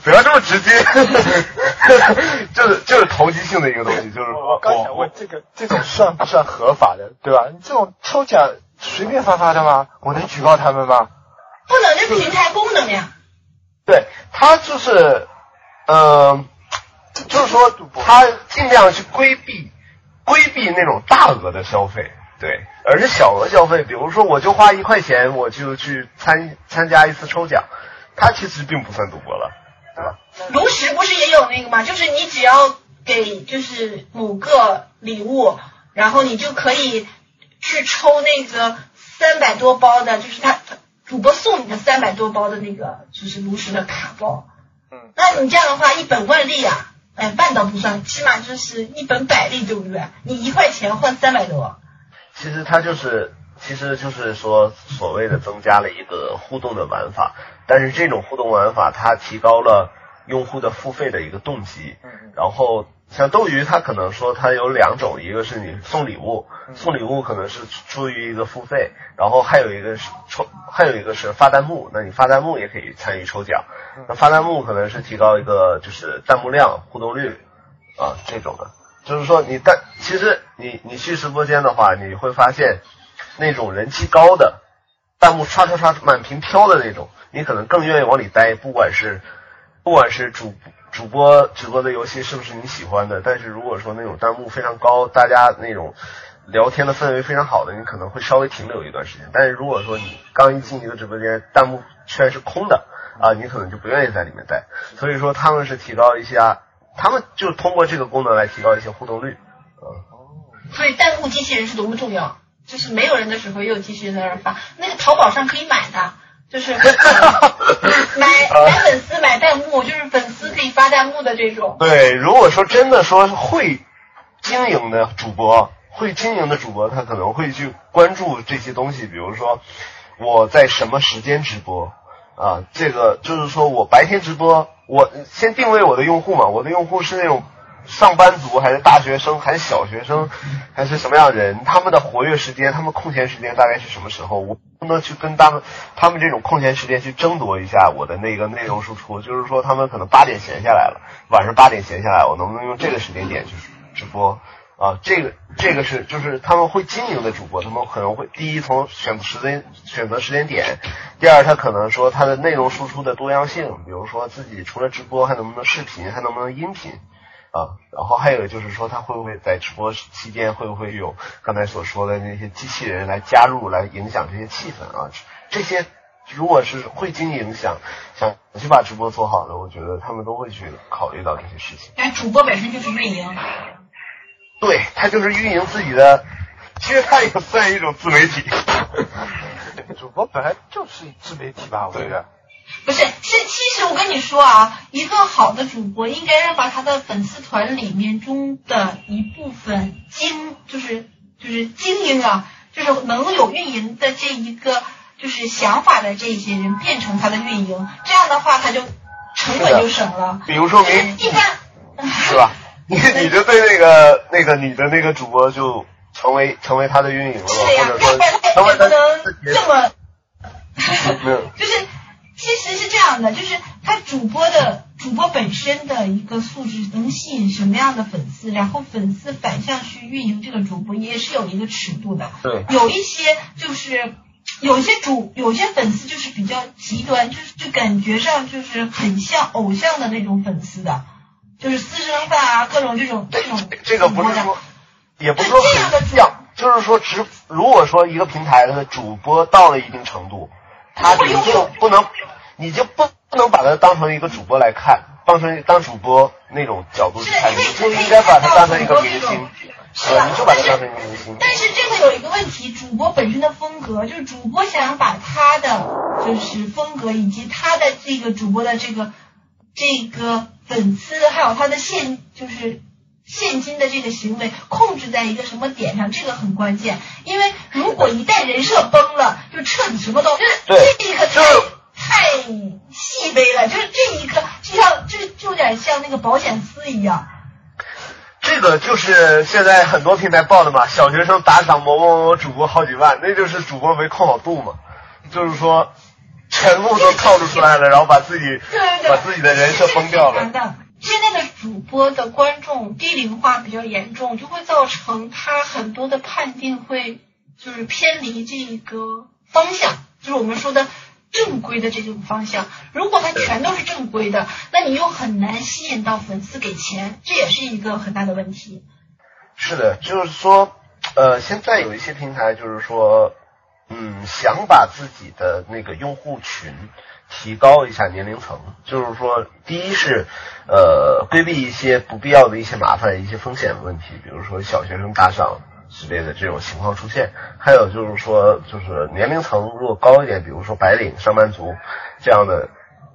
不要这么直接，就是就是投机性的一个东西，就是说我刚想问这个这种算不算合法的，对吧？你这种抽奖随便发发的吗？我能举报他们吗？不能，这平台功能呀。对他就是，呃，就是说他尽量去规避规避那种大额的消费，对，而是小额消费，比如说我就花一块钱，我就去参参加一次抽奖，它其实并不算赌博了，对吧？炉石不是也有那个吗？就是你只要给就是某个礼物，然后你就可以去抽那个三百多包的，就是他主播送你的三百多包的那个就是炉石的卡包。嗯，那你这样的话，一本万利啊，哎，万倒不算，起码就是一本百利，对不对？你一块钱换三百多，其实它就是，其实就是说所谓的增加了一个互动的玩法，但是这种互动玩法它提高了用户的付费的一个动机。然后像斗鱼，它可能说它有两种，一个是你送礼物，送礼物可能是出于一个付费，然后还有一个是抽，还有一个是发弹幕，那你发弹幕也可以参与抽奖。那发弹幕可能是提高一个就是弹幕量、互动率啊这种的。就是说你但，其实你你去直播间的话，你会发现那种人气高的弹幕刷刷刷满屏飘的那种，你可能更愿意往里待，不管是不管是主主播直播的游戏是不是你喜欢的，但是如果说那种弹幕非常高，大家那种聊天的氛围非常好的，你可能会稍微停留一段时间。但是如果说你刚一进一个直播间，弹幕全是空的啊，你可能就不愿意在里面待。所以说他们是提高一些，他们就通过这个功能来提高一些互动率。嗯所以弹幕机器人是多么重要。就是没有人的时候，也有机器人在那儿发。那个淘宝上可以买的，就是 买买粉丝买弹幕，就是粉丝可以发弹幕的这种。对，如果说真的说会经营的主播，会经营的主播，他可能会去关注这些东西，比如说我在什么时间直播啊，这个就是说我白天直播，我先定位我的用户嘛，我的用户是那种。上班族还是大学生还是小学生，还是什么样的人？他们的活跃时间，他们空闲时间大概是什么时候？我不能去跟他们他们这种空闲时间去争夺一下我的那个内容输出。就是说，他们可能八点闲下来了，晚上八点闲下来，我能不能用这个时间点去直播？啊，这个这个是就是他们会经营的主播，他们可能会第一从选择时间选择时间点，第二他可能说他的内容输出的多样性，比如说自己除了直播还能不能视频，还能不能音频。啊，然后还有就是说，他会不会在直播期间会不会有刚才所说的那些机器人来加入，来影响这些气氛啊？这些如果是会经营想想去把直播做好的，我觉得他们都会去考虑到这些事情。但主播本身就是运营，对他就是运营自己的，其实他也算一种自媒体。主播本来就是自媒体吧，我觉得。不是，是其实我跟你说啊，一个好的主播应该要把他的粉丝团里面中的一部分精，就是就是精英啊，就是能有运营的这一个就是想法的这些人变成他的运营，这样的话他就成本就省了。比如说明一般，是吧？你你就对那个那个你的那个主播就成为成为他的运营了，是呀，或者说那不能这么，没有，就是。其实是这样的，就是他主播的主播本身的一个素质能吸引什么样的粉丝，然后粉丝反向去运营这个主播也是有一个尺度的。对，有一些就是有些主有些粉丝就是比较极端，就是就感觉上就是很像偶像的那种粉丝的，就是私生饭啊，各种这种这种。这个不是说，也不是说很像，就是说直如果说一个平台的主播到了一定程度。他你就不能，你就不不能把他当成一个主播来看，当成当主播那种角度去看，你就应该把他当成一个明星，是吧？你就把他当成一个明星。但是这个有一个问题，主播本身的风格，就是主播想把他的就是风格以及他的这个主播的这个这个粉丝，还有他的现就是。现金的这个行为控制在一个什么点上，这个很关键。因为如果一旦人设崩了，就彻底什么都就是这一刻太太细微了，就是这一刻就像就就有点像那个保险丝一样。这个就是现在很多平台报的嘛，小学生打赏某某某主播好几万，那就是主播没控好度嘛，就是说全部都套路出来了，然后把自己把自己的人设崩掉了。现在的主播的观众低龄化比较严重，就会造成他很多的判定会就是偏离这个方向，就是我们说的正规的这种方向。如果他全都是正规的，那你又很难吸引到粉丝给钱，这也是一个很大的问题。是的，就是说，呃，现在有一些平台就是说，嗯，想把自己的那个用户群。提高一下年龄层，就是说，第一是，呃，规避一些不必要的一些麻烦、一些风险问题，比如说小学生打赏之类的这种情况出现。还有就是说，就是年龄层如果高一点，比如说白领、上班族这样的，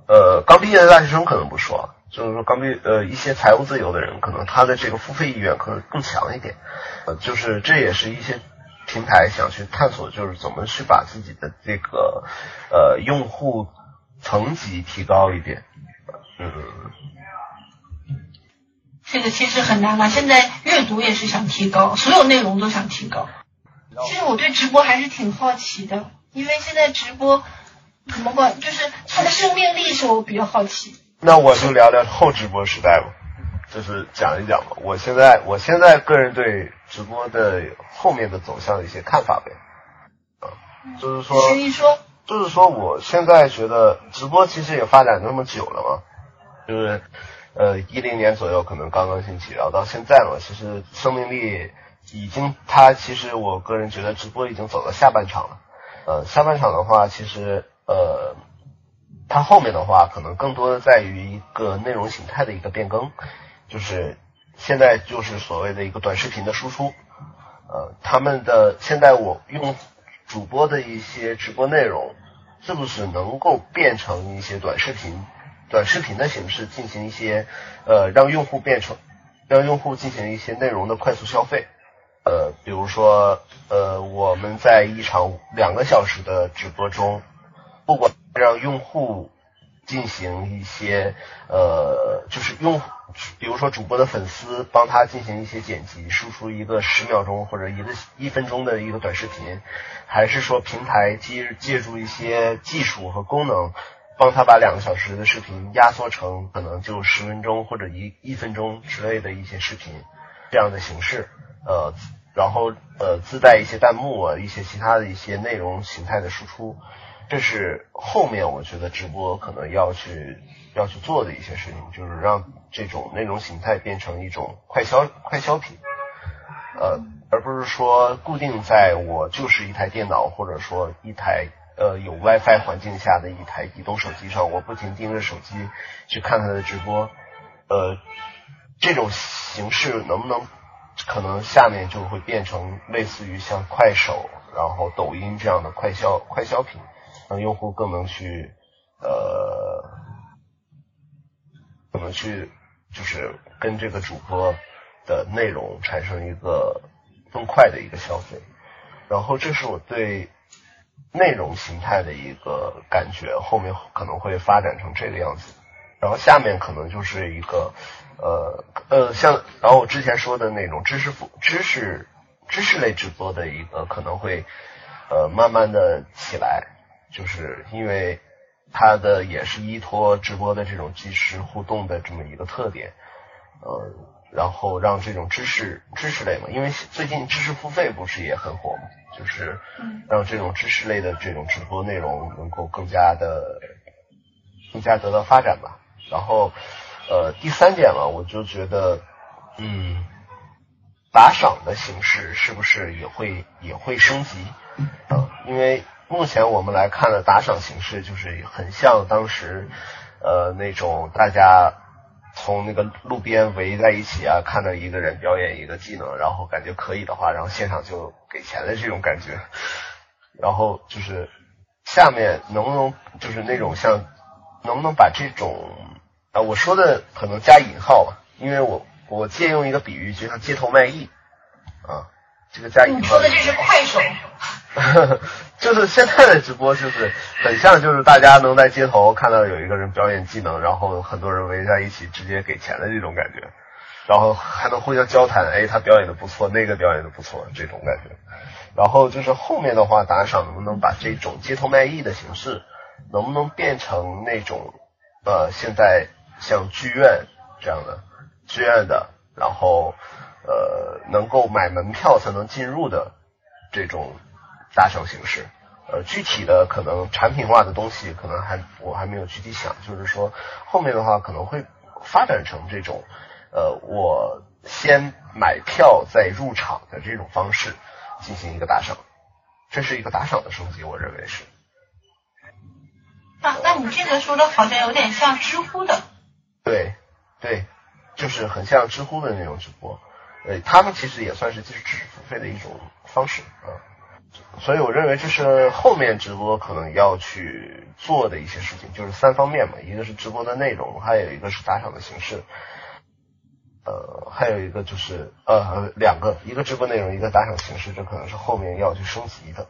呃，刚毕业的大学生可能不说，就是说刚毕呃一些财务自由的人，可能他的这个付费意愿可能更强一点。呃，就是这也是一些平台想去探索，就是怎么去把自己的这个呃用户。层级提高一点，嗯，这个其实很难嘛。现在阅读也是想提高，所有内容都想提高。其实我对直播还是挺好奇的，因为现在直播怎么管，就是它的生命力是我比较好奇。那我就聊聊后直播时代吧，就是讲一讲吧。我现在我现在个人对直播的后面的走向的一些看法呗，啊，就是说，说。就是说，我现在觉得直播其实也发展那么久了嘛，就是呃一零年左右可能刚刚兴起，然后到现在嘛，其实生命力已经，它其实我个人觉得直播已经走到下半场了。呃，下半场的话，其实呃，它后面的话可能更多的在于一个内容形态的一个变更，就是现在就是所谓的一个短视频的输出，呃，他们的现在我用主播的一些直播内容。是不是能够变成一些短视频、短视频的形式进行一些呃让用户变成让用户进行一些内容的快速消费？呃，比如说呃我们在一场两个小时的直播中，不管让用户进行一些呃就是用。比如说主播的粉丝帮他进行一些剪辑，输出一个十秒钟或者一个一分钟的一个短视频，还是说平台借借助一些技术和功能，帮他把两个小时的视频压缩成可能就十分钟或者一一分钟之类的一些视频这样的形式，呃，然后呃自带一些弹幕啊，一些其他的一些内容形态的输出，这是后面我觉得直播可能要去要去做的一些事情，就是让。这种内容形态变成一种快消快消品，呃，而不是说固定在我就是一台电脑或者说一台呃有 WiFi 环境下的一台移动手机上，我不停盯着手机去看他的直播，呃，这种形式能不能可能下面就会变成类似于像快手然后抖音这样的快消快消品，让用户更能去呃怎么去。就是跟这个主播的内容产生一个更快的一个消费，然后这是我对内容形态的一个感觉，后面可能会发展成这个样子，然后下面可能就是一个呃呃像然后我之前说的那种知识付知识知识类直播的一个可能会呃慢慢的起来，就是因为。它的也是依托直播的这种即时互动的这么一个特点，呃，然后让这种知识知识类嘛，因为最近知识付费不是也很火嘛，就是让这种知识类的这种直播内容能够更加的更加得到发展吧。然后呃，第三点嘛，我就觉得嗯，打赏的形式是不是也会也会升级啊？因为目前我们来看的打赏形式，就是很像当时，呃，那种大家从那个路边围在一起啊，看到一个人表演一个技能，然后感觉可以的话，然后现场就给钱的这种感觉。然后就是下面能不能就是那种像，能不能把这种啊，我说的可能加引号吧，因为我我借用一个比喻，就像街头卖艺啊，这个加引号。你说的这是快手。就是现在的直播，就是很像，就是大家能在街头看到有一个人表演技能，然后很多人围在一起直接给钱的这种感觉，然后还能互相交谈，哎，他表演的不错，那个表演的不错，这种感觉。然后就是后面的话，打赏能不能把这种街头卖艺的形式，能不能变成那种呃，现在像剧院这样的剧院的，然后呃，能够买门票才能进入的这种。打赏形式，呃，具体的可能产品化的东西，可能还我还没有具体想，就是说后面的话可能会发展成这种，呃，我先买票再入场的这种方式进行一个打赏，这是一个打赏的升级，我认为是。啊，那你这个说的好像有点像知乎的。对，对，就是很像知乎的那种直播，呃，他们其实也算是就是知识付费的一种方式啊。所以我认为这是后面直播可能要去做的一些事情，就是三方面嘛，一个是直播的内容，还有一个是打赏的形式，呃，还有一个就是呃两个，一个直播内容，一个打赏形式，这可能是后面要去升级的。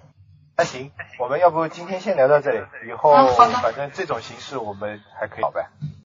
那行，我们要不今天先聊到这里，以后反正这种形式我们还可以好呗。